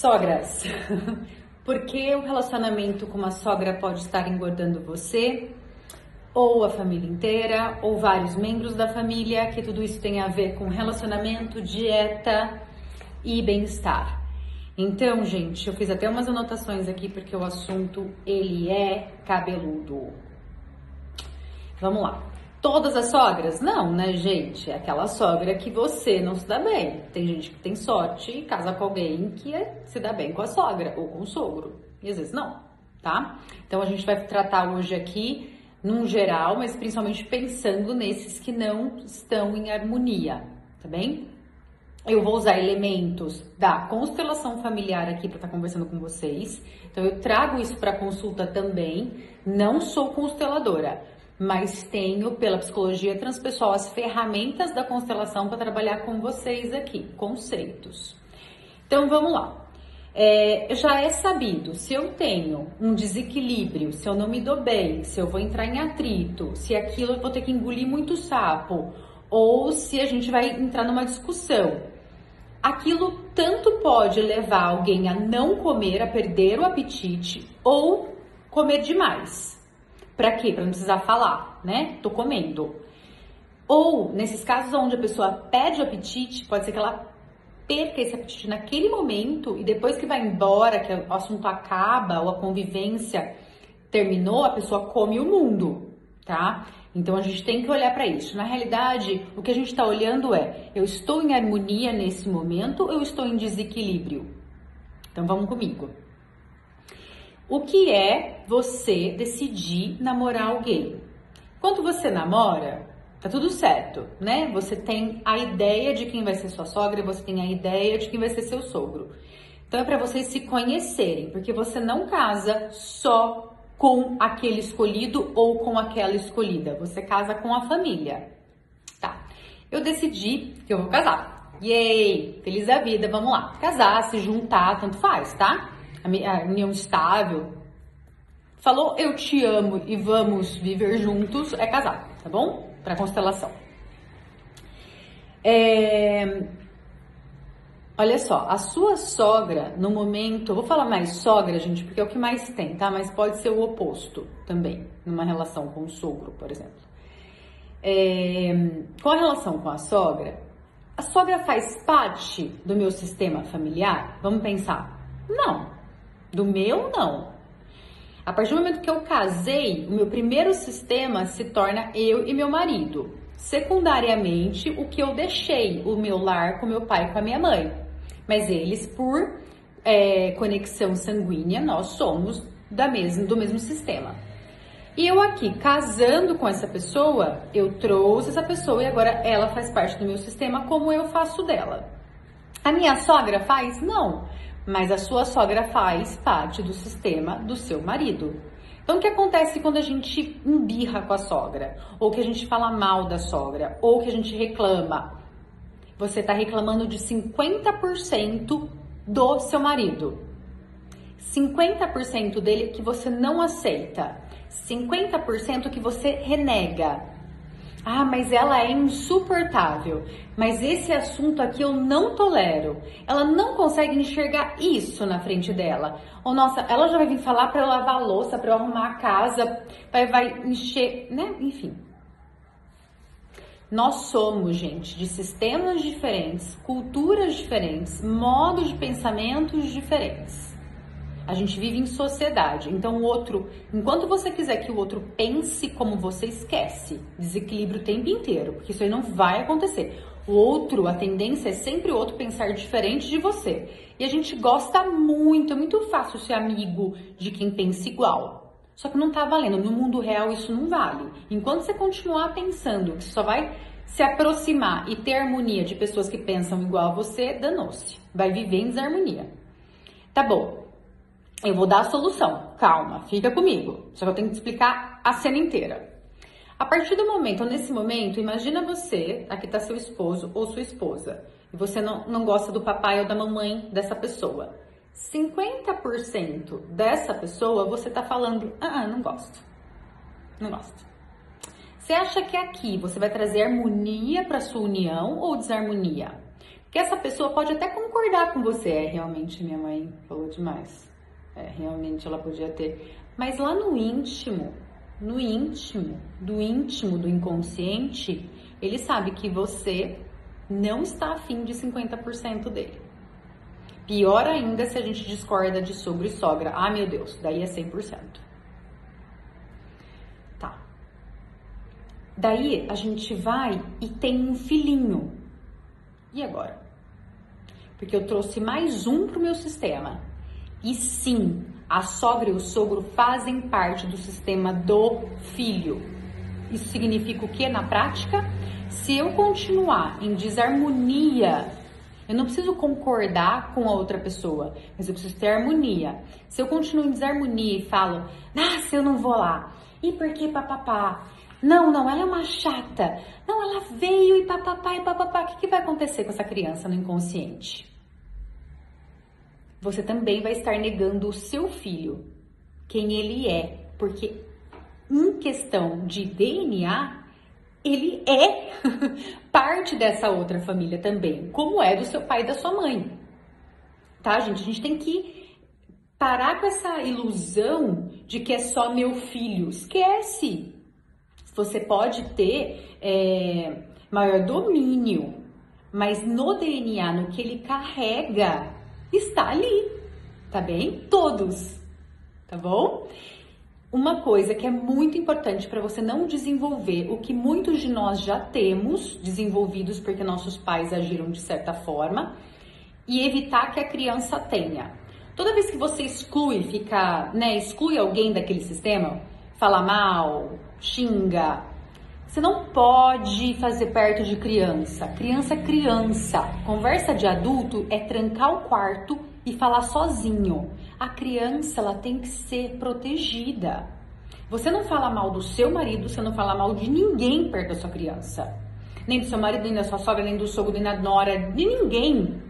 Sogras, por que o relacionamento com uma sogra pode estar engordando você, ou a família inteira, ou vários membros da família, que tudo isso tem a ver com relacionamento, dieta e bem-estar. Então, gente, eu fiz até umas anotações aqui porque o assunto ele é cabeludo. Vamos lá. Todas as sogras? Não, né, gente? É aquela sogra que você não se dá bem. Tem gente que tem sorte e casa com alguém que é, se dá bem com a sogra ou com o sogro. E às vezes não, tá? Então a gente vai tratar hoje aqui num geral, mas principalmente pensando nesses que não estão em harmonia, tá bem? Eu vou usar elementos da constelação familiar aqui para estar tá conversando com vocês. Então eu trago isso para consulta também. Não sou consteladora, mas tenho pela psicologia transpessoal as ferramentas da constelação para trabalhar com vocês aqui, conceitos. Então vamos lá. É, já é sabido se eu tenho um desequilíbrio, se eu não me dou bem, se eu vou entrar em atrito, se aquilo eu vou ter que engolir muito sapo, ou se a gente vai entrar numa discussão. Aquilo tanto pode levar alguém a não comer, a perder o apetite, ou comer demais. Para quê? Para não precisar falar, né? Tô comendo. Ou, nesses casos onde a pessoa perde o apetite, pode ser que ela perca esse apetite naquele momento e depois que vai embora, que o assunto acaba ou a convivência terminou, a pessoa come o mundo, tá? Então a gente tem que olhar para isso. Na realidade, o que a gente está olhando é: eu estou em harmonia nesse momento ou eu estou em desequilíbrio? Então vamos comigo. O que é você decidir namorar alguém? Quando você namora, tá tudo certo, né? Você tem a ideia de quem vai ser sua sogra, você tem a ideia de quem vai ser seu sogro. Então é para vocês se conhecerem, porque você não casa só com aquele escolhido ou com aquela escolhida. Você casa com a família. Tá. Eu decidi que eu vou casar. Yay! Feliz da vida, vamos lá. Casar, se juntar, tanto faz, tá? A união estável. Falou eu te amo e vamos viver juntos, é casar, tá bom? Para constelação. É... Olha só, a sua sogra, no momento, vou falar mais sogra, gente, porque é o que mais tem, tá? Mas pode ser o oposto também, numa relação com o sogro, por exemplo. É... Com a relação com a sogra, a sogra faz parte do meu sistema familiar? Vamos pensar. Não, do meu, não. A partir do momento que eu casei, o meu primeiro sistema se torna eu e meu marido. Secundariamente, o que eu deixei, o meu lar com meu pai e com a minha mãe. Mas eles, por é, conexão sanguínea, nós somos da mesma, do mesmo sistema. E eu aqui, casando com essa pessoa, eu trouxe essa pessoa e agora ela faz parte do meu sistema como eu faço dela. A minha sogra faz? Não mas a sua sogra faz parte do sistema do seu marido. Então, o que acontece quando a gente embirra com a sogra? Ou que a gente fala mal da sogra? Ou que a gente reclama? Você está reclamando de 50% do seu marido. 50% dele que você não aceita. 50% que você renega. Ah, mas ela é insuportável. Mas esse assunto aqui eu não tolero. Ela não consegue enxergar isso na frente dela. Ou nossa, ela já vai vir falar para eu lavar a louça, para eu arrumar a casa, vai vai encher, né? Enfim. Nós somos, gente, de sistemas diferentes, culturas diferentes, modos de pensamentos diferentes. A gente vive em sociedade. Então, o outro, enquanto você quiser que o outro pense como você, esquece. Desequilíbrio o tempo inteiro, porque isso aí não vai acontecer. O outro, a tendência é sempre o outro pensar diferente de você. E a gente gosta muito, é muito fácil ser amigo de quem pensa igual. Só que não tá valendo. No mundo real isso não vale. Enquanto você continuar pensando que só vai se aproximar e ter harmonia de pessoas que pensam igual a você, danou-se. Vai viver em desarmonia. Tá bom. Eu vou dar a solução. Calma, fica comigo. Só que eu tenho que explicar a cena inteira. A partir do momento, nesse momento, imagina você, aqui está seu esposo ou sua esposa, e você não, não gosta do papai ou da mamãe dessa pessoa. 50% dessa pessoa você está falando, ah, não gosto. Não gosto. Você acha que aqui você vai trazer harmonia para sua união ou desarmonia? Que essa pessoa pode até concordar com você. É, realmente minha mãe falou demais. É, realmente ela podia ter. Mas lá no íntimo, no íntimo, do íntimo do inconsciente, ele sabe que você não está afim de 50% dele. Pior ainda se a gente discorda de sogro e sogra. Ah, meu Deus, daí é 100%. Tá. Daí a gente vai e tem um filhinho. E agora? Porque eu trouxe mais um pro meu sistema. E sim, a sogra e o sogro fazem parte do sistema do filho. Isso significa o que na prática? Se eu continuar em desarmonia, eu não preciso concordar com a outra pessoa, mas eu preciso ter harmonia. Se eu continuo em desarmonia e falo, nossa, eu não vou lá, e por que papapá? Não, não, ela é uma chata. Não, ela veio e papapá e papapá. O que, que vai acontecer com essa criança no inconsciente? Você também vai estar negando o seu filho, quem ele é, porque em questão de DNA, ele é parte dessa outra família também, como é do seu pai e da sua mãe. Tá, gente? A gente tem que parar com essa ilusão de que é só meu filho. Esquece! Você pode ter é, maior domínio, mas no DNA, no que ele carrega, está ali, tá bem? Todos, tá bom? Uma coisa que é muito importante para você não desenvolver o que muitos de nós já temos desenvolvidos porque nossos pais agiram de certa forma e evitar que a criança tenha. Toda vez que você exclui, fica, né, exclui alguém daquele sistema, fala mal, xinga, você não pode fazer perto de criança. Criança é criança. Conversa de adulto é trancar o quarto e falar sozinho. A criança ela tem que ser protegida. Você não fala mal do seu marido, você não fala mal de ninguém perto da sua criança. Nem do seu marido, nem da sua sogra, nem do sogro, nem da nora, de ninguém.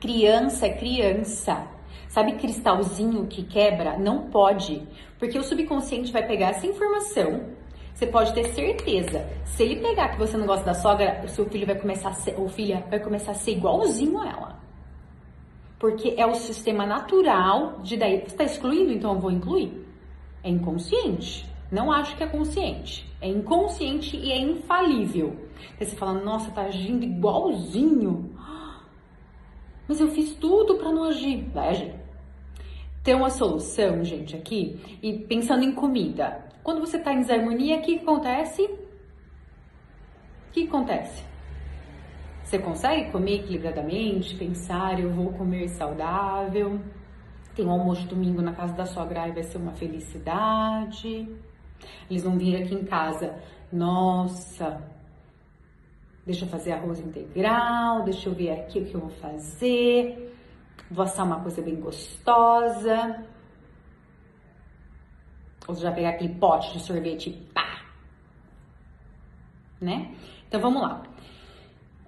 Criança é criança. Sabe cristalzinho que quebra? Não pode. Porque o subconsciente vai pegar essa informação você pode ter certeza. Se ele pegar que você não gosta da sogra, o seu filho vai começar a ser, ou filha vai começar a ser igualzinho a ela. Porque é o sistema natural de daí. Você está excluindo, então eu vou incluir. É inconsciente. Não acho que é consciente. É inconsciente e é infalível. Aí você fala, nossa, tá agindo igualzinho. Mas eu fiz tudo para não agir. Vai agir. Tem uma solução, gente, aqui. E pensando em comida. Quando você está em desarmonia, o que acontece? O que acontece? Você consegue comer equilibradamente, pensar, eu vou comer saudável, tem um almoço domingo na casa da sogra e vai ser uma felicidade. Eles vão vir aqui em casa, nossa, deixa eu fazer arroz integral, deixa eu ver aqui o que eu vou fazer, vou assar uma coisa bem gostosa. Ou você já pegar aquele pote de sorvete e pá! Né? Então vamos lá.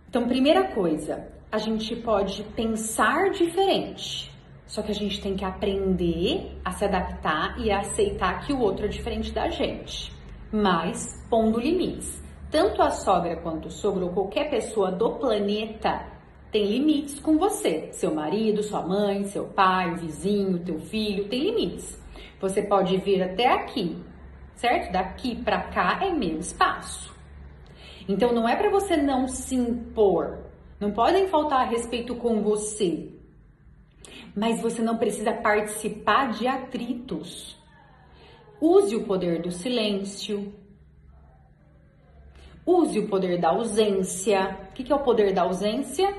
Então, primeira coisa, a gente pode pensar diferente. Só que a gente tem que aprender a se adaptar e a aceitar que o outro é diferente da gente. Mas pondo limites. Tanto a sogra quanto o sogro ou qualquer pessoa do planeta tem limites com você. Seu marido, sua mãe, seu pai, o vizinho, teu filho, tem limites. Você pode vir até aqui, certo? Daqui para cá é meu espaço. Então não é para você não se impor. Não podem faltar respeito com você. Mas você não precisa participar de atritos. Use o poder do silêncio. Use o poder da ausência. O que é o poder da ausência?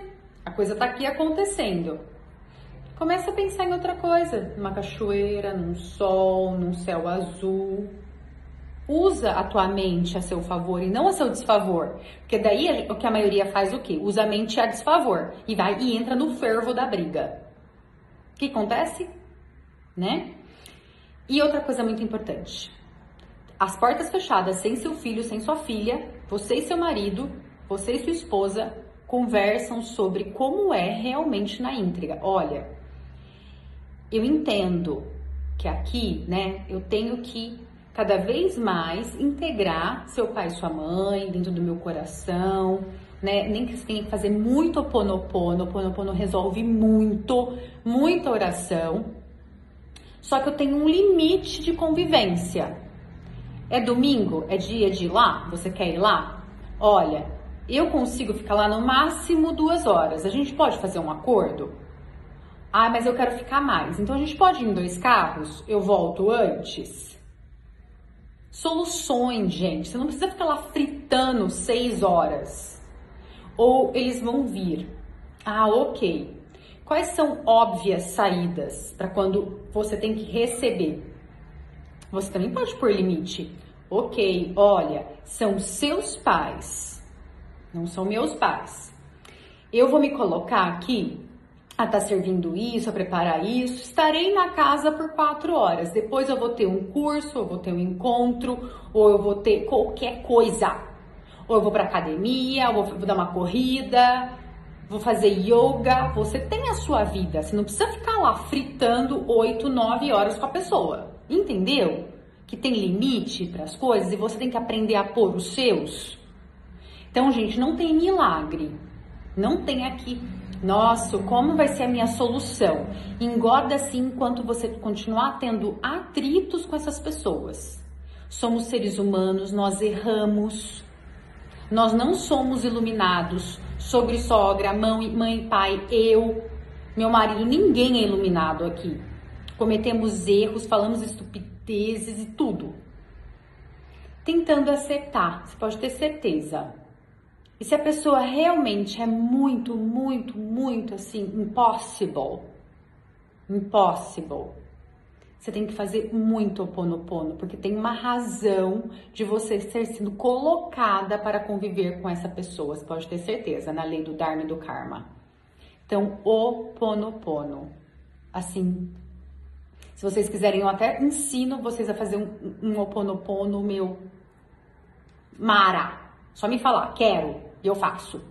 A coisa tá aqui acontecendo. Começa a pensar em outra coisa, numa cachoeira, num sol, num céu azul. Usa a tua mente a seu favor e não a seu desfavor. Porque daí o que a maioria faz o quê? Usa a mente a desfavor e vai e entra no fervo da briga. O que acontece? Né? E outra coisa muito importante. As portas fechadas, sem seu filho, sem sua filha, você e seu marido, você e sua esposa conversam sobre como é realmente na íntriga. Olha, eu entendo que aqui, né, eu tenho que cada vez mais integrar seu pai e sua mãe dentro do meu coração, né? Nem que você tenha que fazer muito oponopono, oponopono resolve muito, muita oração. Só que eu tenho um limite de convivência. É domingo? É dia de ir lá? Você quer ir lá? Olha, eu consigo ficar lá no máximo duas horas. A gente pode fazer um acordo? Ah, mas eu quero ficar mais. Então a gente pode ir em dois carros? Eu volto antes? Soluções, gente. Você não precisa ficar lá fritando seis horas. Ou eles vão vir. Ah, ok. Quais são óbvias saídas para quando você tem que receber? Você também pode pôr limite. Ok, olha, são seus pais, não são meus pais. Eu vou me colocar aqui a estar tá servindo isso, a preparar isso. Estarei na casa por quatro horas. Depois eu vou ter um curso, eu vou ter um encontro, ou eu vou ter qualquer coisa. Ou eu vou para academia, ou vou dar uma corrida, vou fazer yoga. Você tem a sua vida. Você não precisa ficar lá fritando oito, nove horas com a pessoa. Entendeu? Que tem limite para as coisas e você tem que aprender a pôr os seus. Então, gente, não tem milagre. Não tem aqui. Nossa, como vai ser a minha solução? Engorda assim enquanto você continuar tendo atritos com essas pessoas. Somos seres humanos, nós erramos. Nós não somos iluminados. Sobre sogra, mãe, mãe, pai, eu, meu marido, ninguém é iluminado aqui. Cometemos erros, falamos estupidez e tudo. Tentando acertar, você pode ter certeza. E se a pessoa realmente é muito, muito, muito assim, impossible, impossible, você tem que fazer muito oponopono, porque tem uma razão de você ter sido colocada para conviver com essa pessoa, você pode ter certeza, na lei do Dharma e do Karma. Então, oponopono. Assim, se vocês quiserem, eu até ensino vocês a fazer um, um oponopono meu mara. Só me falar, quero, eu faço.